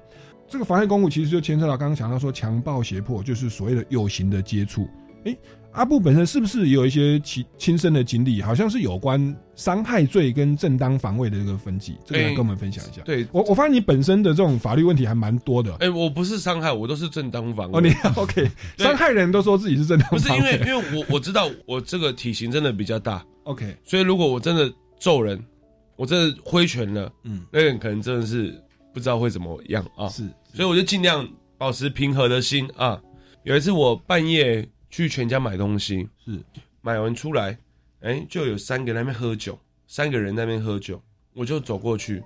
这个妨碍公务其实就牵涉到刚刚讲到说强暴胁迫，就是所谓的有形的接触。诶，阿布本身是不是也有一些亲亲身的经历？好像是有关伤害罪跟正当防卫的这个分级，这个跟我们分享一下。对我，我发现你本身的这种法律问题还蛮多的。哎，我不是伤害，我都是正当防卫。哦，你 OK？伤害人都说自己是正当，不是因为因为我我知道我这个体型真的比较大。OK，所以如果我真的揍人，我真的挥拳了，嗯，那个人可能真的是不知道会怎么样啊。是，所以我就尽量保持平和的心啊。有一次我半夜。去全家买东西，是。买完出来，哎，就有三个那边喝酒，三个人那边喝酒，我就走过去，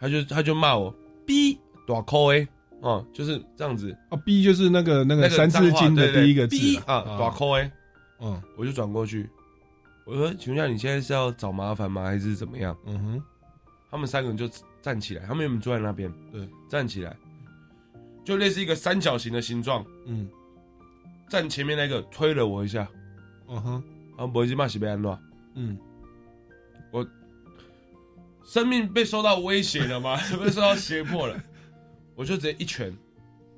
他就他就骂我，B 短扣哎，哦，就是这样子，啊，B 就是那个那个三字经的第一个字啊，短扣哎，嗯，我就转过去，我说，请问一下，你现在是要找麻烦吗，还是怎么样？嗯哼，他们三个人就站起来，他们原本坐在那边，对，站起来，就类似一个三角形的形状，嗯。站前面那个推了我一下，嗯哼，啊，我已经骂西被安乱，嗯，我生命被受到威胁了吗？被受到胁迫了，我就直接一拳，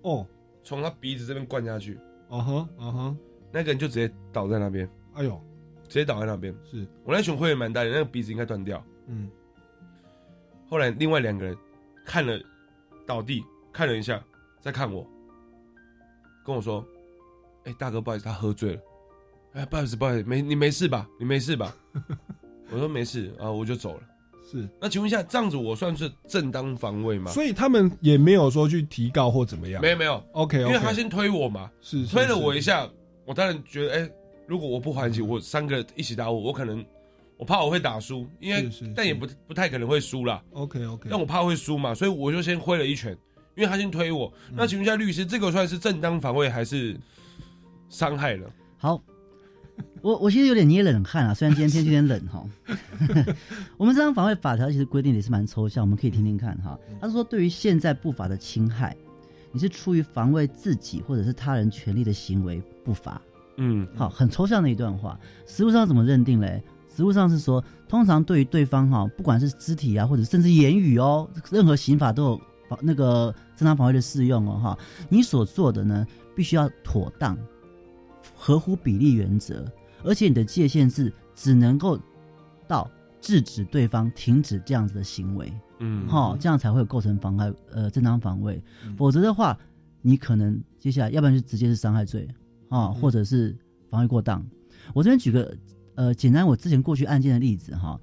哦，从他鼻子这边灌下去，嗯哼，嗯哼，那个人就直接倒在那边，哎呦，直接倒在那边，是。我那拳挥也蛮大的，那个鼻子应该断掉，嗯，后来另外两个人看了倒地，看了一下，再看我，跟我说。哎，大哥，不好意思，他喝醉了。哎，不好意思，不好意思，没你没事吧？你没事吧？我说没事啊，我就走了。是，那请问一下，这样子我算是正当防卫吗？所以他们也没有说去提告或怎么样。没有没有，OK，因为他先推我嘛，是推了我一下，我当然觉得，哎，如果我不还击，我三个一起打我，我可能我怕我会打输，因为但也不不太可能会输啦。OK OK，但我怕会输嘛，所以我就先挥了一拳，因为他先推我。那请问一下律师，这个算是正当防卫还是？伤害了。好，我我其实有点捏冷汗啊，虽然今天天气有点冷哈。我们这张防卫法条其实规定也是蛮抽象，我们可以听听看哈。他是说，对于现在不法的侵害，你是出于防卫自己或者是他人权利的行为不法。嗯，好，很抽象的一段话。实物上怎么认定嘞？实物上是说，通常对于对方哈，不管是肢体啊，或者甚至言语哦，任何刑法都有防那个正当防卫的适用哦哈。你所做的呢，必须要妥当。合乎比例原则，而且你的界限是只能够到制止对方停止这样子的行为，嗯，哈，这样才会构成妨害呃正当防卫，否则的话，你可能接下来要不然就直接是伤害罪啊，或者是防卫过当。我这边举个呃简单我之前过去案件的例子哈，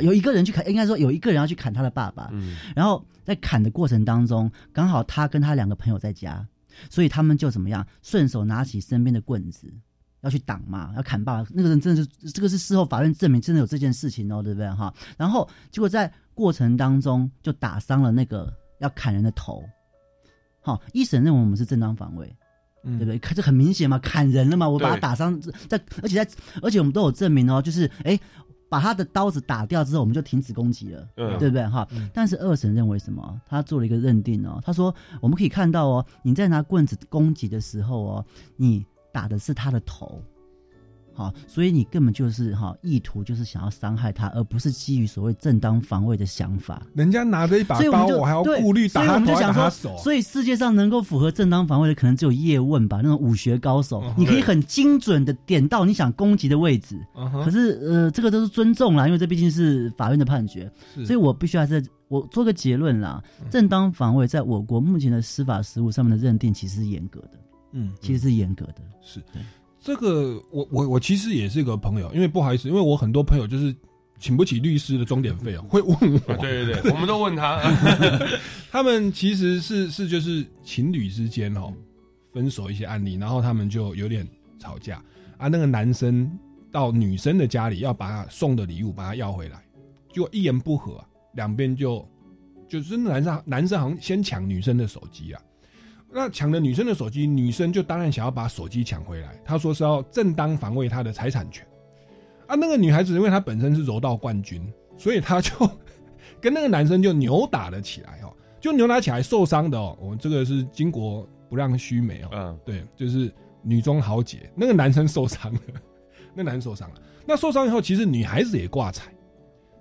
有一个人去砍，应该说有一个人要去砍他的爸爸，然后在砍的过程当中，刚好他跟他两个朋友在家。所以他们就怎么样，顺手拿起身边的棍子，要去挡嘛，要砍爸爸。那个人真的是，这个是事后法院证明真的有这件事情哦，对不对哈？然后结果在过程当中就打伤了那个要砍人的头。好，一审认为我们是正当防卫，对不对？这很明显嘛，砍人了嘛，我把他打伤，在而且在而且我们都有证明哦，就是哎。把他的刀子打掉之后，我们就停止攻击了，对不对？哈，但是二审认为什么？他做了一个认定哦，他说我们可以看到哦，你在拿棍子攻击的时候哦，你打的是他的头，好，所以你根本就是哈意图就是想要伤害他，而不是基于所谓正当防卫的想法。人家拿着一把刀，我我还要对顾虑打所以我他头还们就想说，打他手。所以世界上能够符合正当防卫的，可能只有叶问吧，那种武学高手，嗯你可以很精准的点到你想攻击的位置。嗯可是呃，这个都是尊重啦，因为这毕竟是法院的判决，所以我必须还是我做个结论啦。嗯正当防卫在我国目前的司法实务上面的认定其实是严格的，嗯，其实是严格的。是这个，我我我其实也是一个朋友，因为不好意思，因为我很多朋友就是请不起律师的钟点费哦，会问我，啊对对对，我们都问他，他们其实是是就是情侣之间哦分手一些案例，然后他们就有点吵架。啊，那个男生到女生的家里要把他送的礼物把他要回来，结果一言不合、啊，两边就就是男生男生好像先抢女生的手机啊。那抢了女生的手机，女生就当然想要把手机抢回来。她说是要正当防卫她的财产权。啊，那个女孩子因为她本身是柔道冠军，所以她就 跟那个男生就扭打了起来哦，就扭打起来受伤的哦。我们这个是巾帼不让须眉哦，嗯，对，就是女中豪杰，那个男生受伤了，那男生受伤了。那受伤以后，其实女孩子也挂彩。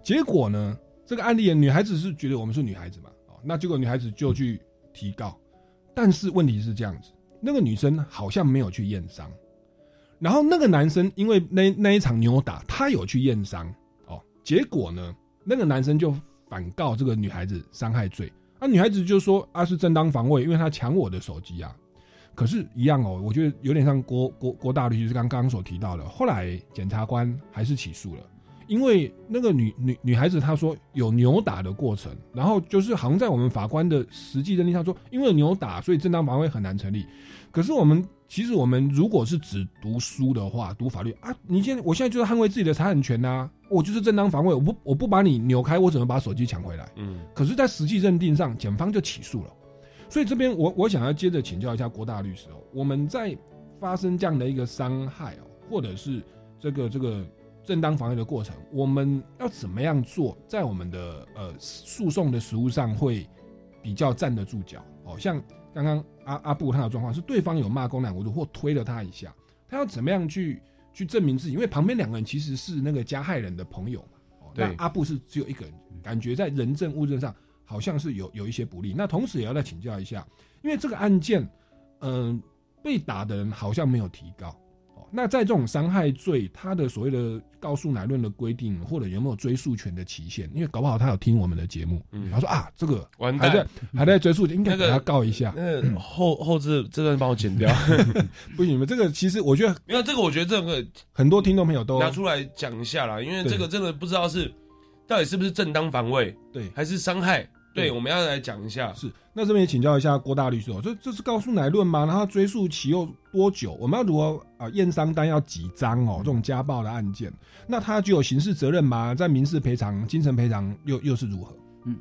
结果呢，这个案例，女孩子是觉得我们是女孩子嘛，哦，那结果女孩子就去提告，但是问题是这样子，那个女生好像没有去验伤，然后那个男生因为那那一场扭打，他有去验伤，哦，结果呢，那个男生就反告这个女孩子伤害罪，啊，女孩子就说啊是正当防卫，因为他抢我的手机啊。可是，一样哦，我觉得有点像郭郭郭大律师刚刚所提到的，后来检察官还是起诉了，因为那个女女女孩子她说有扭打的过程，然后就是好像在我们法官的实际认定上说，因为扭打，所以正当防卫很难成立。可是我们其实我们如果是只读书的话，读法律啊，你现在我现在就是捍卫自己的财产权呐、我就是正当防卫，我不我不把你扭开，我怎么把手机抢回来？嗯，可是，在实际认定上，检方就起诉了。所以这边我我想要接着请教一下郭大律师哦，我们在发生这样的一个伤害哦，或者是这个这个正当防卫的过程，我们要怎么样做，在我们的呃诉讼的实务上会比较站得住脚哦？像刚刚阿阿布他的状况是对方有骂公然侮辱或推了他一下，他要怎么样去去证明自己？因为旁边两个人其实是那个加害人的朋友嘛，哦，那对阿布是只有一个人，感觉在人证物证上。好像是有有一些不利。那同时也要再请教一下，因为这个案件，嗯、被打的人好像没有提高。哦，那在这种伤害罪，他的所谓的告诉乃论的规定，或者有没有追诉权的期限？因为搞不好他有听我们的节目，嗯。他说啊，这个完还在，还在追诉，应该那个给他告一下。那个后后置这段帮我剪掉，不行，你们这个其实我觉得因为这个我觉得这个很多听众朋友都拿出来讲一下啦，因为这个真的不知道是到底是不是正当防卫对。还是伤害，对，我们要来讲一下。是。那这边也请教一下郭大律师哦，这这是告诉乃论吗？然后追诉期又多久？我们要如何啊？验伤单要几张哦？这种家暴的案件，那他具有刑事责任吗？在民事赔偿、精神赔偿又又是如何？嗯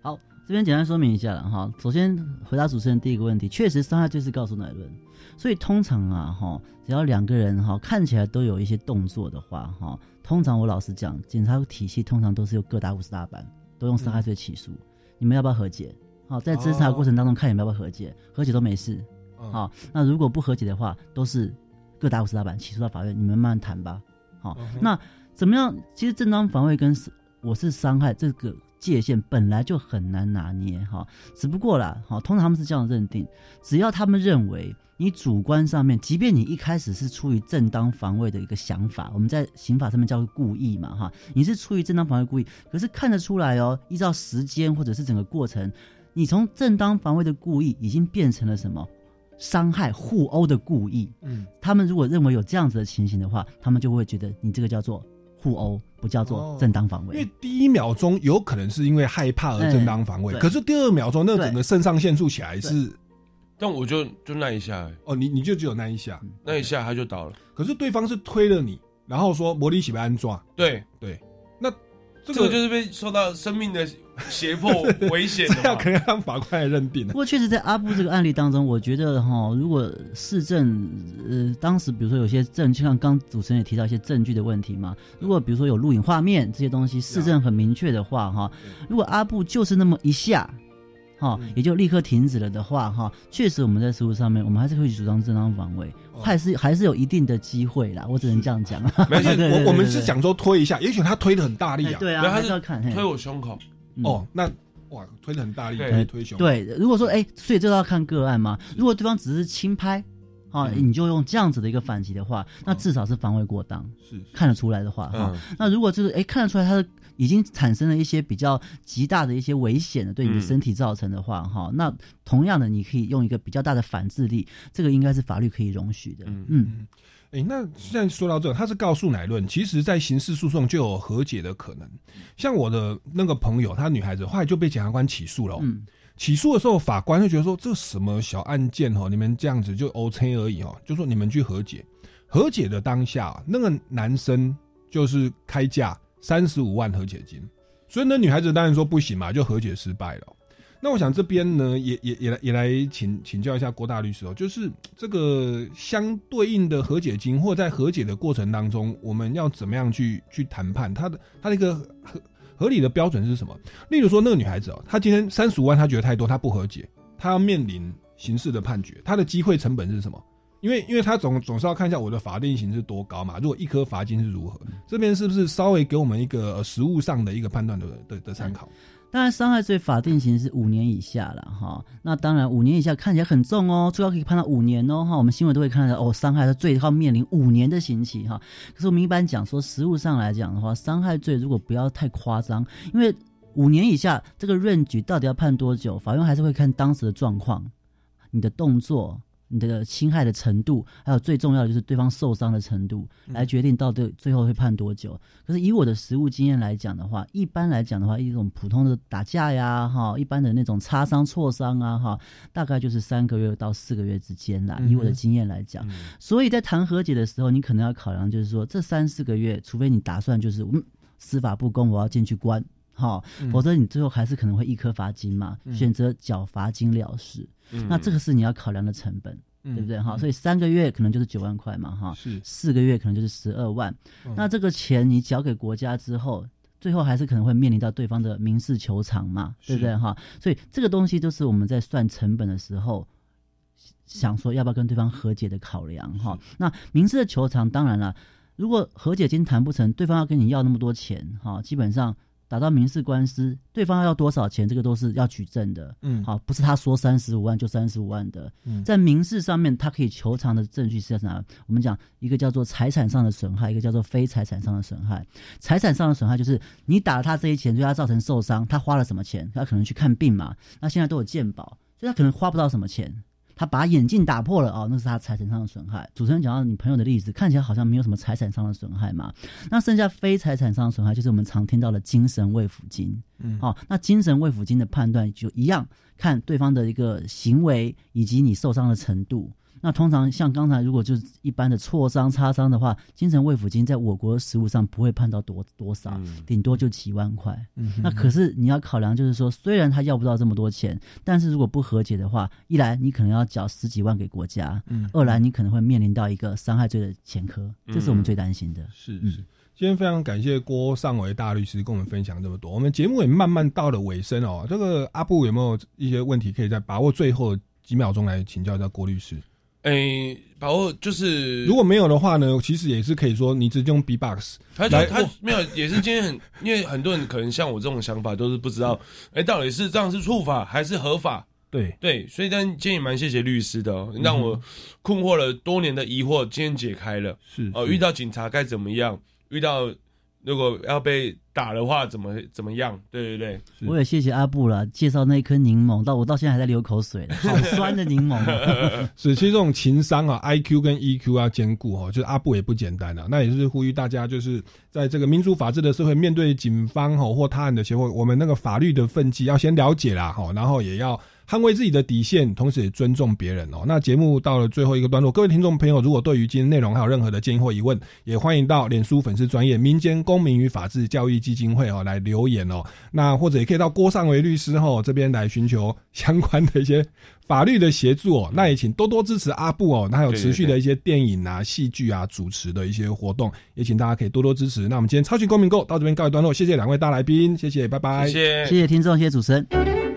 好，这边简单说明一下了哈。首先回答主持人第一个问题，确实伤害罪是告诉乃论，所以通常啊哈，只要两个人哈看起来都有一些动作的话哈，通常我老实讲，检察体系通常都是有各打五十大板，都用伤害罪起诉。你们要不要和解？好，在侦查过程当中看你们要不要和解，和解都没事。嗯好，那如果不和解的话，都是各打五十大板起诉到法院，你们慢慢谈吧。好，嗯那怎么样？其实正当防卫跟是我是伤害这个界限本来就很难拿捏哈，只不过啦，好，通常他们是这样认定，只要他们认为你主观上面，即便你一开始是出于正当防卫的一个想法，我们在刑法上面叫故意嘛哈，你是出于正当防卫故意，可是看得出来哦，依照时间或者是整个过程，你从正当防卫的故意已经变成了什么？伤害互殴的故意，嗯，他们如果认为有这样子的情形的话，他们就会觉得你这个叫做互殴，不叫做正当防卫。因为第一秒钟有可能是因为害怕而正当防卫，对可是第二秒钟那整个肾上腺素起来是但我就就那一下、欸哦，你你就只有那一下，那一下他就倒了。可是对方是推了你，然后说魔力洗被安抓，对。对，那这这个就是被受到生命的胁迫危险的 这样嘛可能让法官来认定不。过确实，在阿布这个案例当中，我觉得哈，如果市政呃当时比如说有些证据，像刚主持人也提到一些证据的问题嘛，如果比如说有录影画面这些东西，市政很明确的话哈，如果阿布就是那么一下，哈，也就立刻停止了的话，哈，确实我们在实务上面，我们还是会主张正当防卫，还是还是有一定的机会啦。我只能这样讲。没事，我我们是讲说推一下，也许他推的很大力啊。对啊，对他是还是要看推我胸口，哦，那哇，推的很大力，对。推推胸。对，如果说哎，所以这都要看个案嘛。如果对方只是轻拍，啊，你就用这样子的一个反击的话，那至少是防卫过当，是看得出来的话哈。嗯那如果就是哎看得出来他已经产生了一些比较极大的一些危险的对你的嗯。身体造成的话哈，那同样的你可以用一个比较大的反制力，这个应该是法律可以容许的。嗯。嗯哎，那现在说到这个，他是告诉乃论，其实在刑事诉讼就有和解的可能。像我的那个朋友，她女孩子后来就被检察官起诉了、哦。嗯起诉的时候，法官就觉得说这什么小案件哦，你们这样子就 OK 而已哦，就说你们去和解。和解的当下，那个男生就是开价三十五万和解金，所以那女孩子当然说不行嘛，就和解失败了。那我想这边呢，也也也来也来请请教一下郭大律师哦，就是这个相对应的和解金，或在和解的过程当中，我们要怎么样去去谈判？他的他的一个合合理的标准是什么？例如说，那个女孩子哦，她今天三十五万，她觉得太多，她不和解，她要面临刑事的判决，她的机会成本是什么？因为因为她总总是要看一下我的法定刑是多高嘛，如果一颗罚金是如何，这边是不是稍微给我们一个实物上的一个判断的的的参考？当然，伤害罪法定刑是五年以下了哈。那当然，五年以下看起来很重哦，最高可以判到五年哦哈。我们新闻都会看到哦，伤害的最高面临五年的刑期哈。可是我们一般讲说，实务上来讲的话，伤害罪如果不要太夸张，因为五年以下这个润局到底要判多久，法院还是会看当时的状况、你的动作、你的侵害的程度，还有最重要的就是对方受伤的程度，来决定到最最后会判多久。可是以我的实务经验来讲的话，一般来讲的话，一种普通的打架呀，哈，一般的那种擦伤、挫伤啊，哈，大概就是三个月到四个月之间啦。以我的经验来讲，所以在谈和解的时候，你可能要考量，就是说这三四个月，除非你打算就是嗯司法不公，我要进去关。哈，嗯否则你最后还是可能会一颗罚金嘛，嗯选择缴罚金了事。嗯那这个是你要考量的成本，嗯对不对？哈，所以三个月可能就是九万块嘛，哈，是四个月可能就是十二万。嗯那这个钱你缴给国家之后，最后还是可能会面临到对方的民事求偿嘛，对不对？哈，所以这个东西就是我们在算成本的时候。想说要不要跟对方和解的考量哈，那民事的求偿当然了，如果和解金谈不成，对方要跟你要那么多钱哈，基本上打到民事官司，对方要多少钱，这个都是要举证的，嗯好，不是他说三十五万就三十五万的，嗯在民事上面，他可以求偿的证据是在哪？我们讲一个叫做财产上的损害，一个叫做非财产上的损害。财产上的损害就是你打了他这些钱，对他造成受伤，他花了什么钱？他可能去看病嘛，那现在都有健保，所以他可能花不到什么钱。他把眼镜打破了哦，那是他财产上的损害。主持人讲到你朋友的例子，看起来好像没有什么财产上的损害嘛。那剩下非财产上的损害，就是我们常听到的精神慰抚金。嗯哦，那精神慰抚金的判断就一样，看对方的一个行为以及你受伤的程度。那通常像刚才如果就是一般的挫伤、擦伤的话，精神慰抚金在我国的实务上不会判到多多少，顶多就几万块。嗯那可是你要考量，就是说，虽然他要不到这么多钱，但是如果不和解的话，一来你可能要缴十几万给国家，嗯二来你可能会面临到一个伤害罪的前科，这是我们最担心的。是是。今天非常感谢郭尚伟大律师跟我们分享这么多，我们节目也慢慢到了尾声哦。这个阿布有没有一些问题可以在把握最后几秒钟来请教一下郭律师？诶、把握就是如果没有的话呢，其实也是可以说你直接用 B-box 他就他没有，也是今天很，因为很多人可能像我这种想法都是不知道，哎、到底是这样是触法还是合法？对对，所以但今天也蛮谢谢律师的、哦，让我困惑了多年的疑惑今天解开了。是哦、是遇到警察该怎么样？遇到如果要被打的话，怎么怎么样？对对对，我也谢谢阿布了，介绍那一颗柠檬，到我到现在还在流口水，好酸的柠檬啊。是，其实这种情商啊，IQ 跟 EQ 要兼顾哦，就是阿布也不简单啊。那也是呼吁大家，就是在这个民主法治的社会，面对警方吼或他人的协会，我们那个法律的分际要先了解啦，吼，然后也要捍卫自己的底线，同时也尊重别人哦。那节目到了最后一个段落，各位听众朋友，如果对于今天内容还有任何的建议或疑问，也欢迎到脸书粉丝专业民间公民与法治教育基金会哦来留言哦。那或者也可以到郭尚维律师哦这边来寻求相关的一些法律的协助哦。那也请多多支持阿布哦，他有持续的一些电影啊、戏剧啊主持的一些活动，也请大家可以多多支持。那我们今天超级公民购到这边告一段落，谢谢两位大来宾，谢谢，拜拜，谢谢谢谢听众，谢谢主持人。